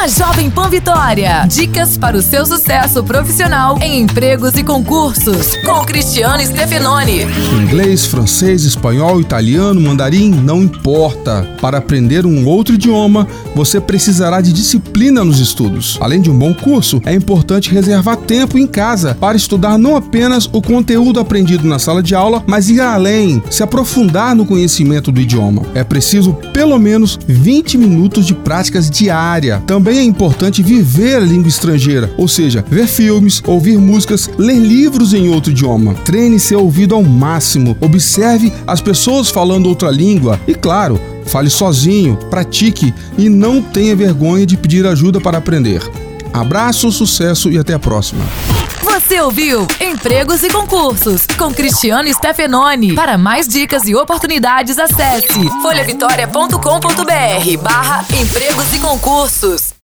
na Jovem Pan Vitória. Dicas para o seu sucesso profissional em empregos e concursos. Com Cristiano Stefanoni. Inglês, francês, espanhol, italiano, mandarim, não importa. Para aprender um outro idioma, você precisará de disciplina nos estudos. Além de um bom curso, é importante reservar tempo em casa para estudar não apenas o conteúdo aprendido na sala de aula, mas ir além, se aprofundar no conhecimento do idioma. É preciso pelo menos 20 minutos de práticas diária. Também é importante viver a língua estrangeira, ou seja, ver filmes, ouvir músicas, ler livros em outro idioma. Treine seu ouvido ao máximo, observe as pessoas falando outra língua e, claro, fale sozinho, pratique e não tenha vergonha de pedir ajuda para aprender. Abraço, sucesso e até a próxima. Você ouviu Empregos e Concursos com Cristiano Stefanoni. Para mais dicas e oportunidades, acesse folhavitória.com.br barra empregos e concursos.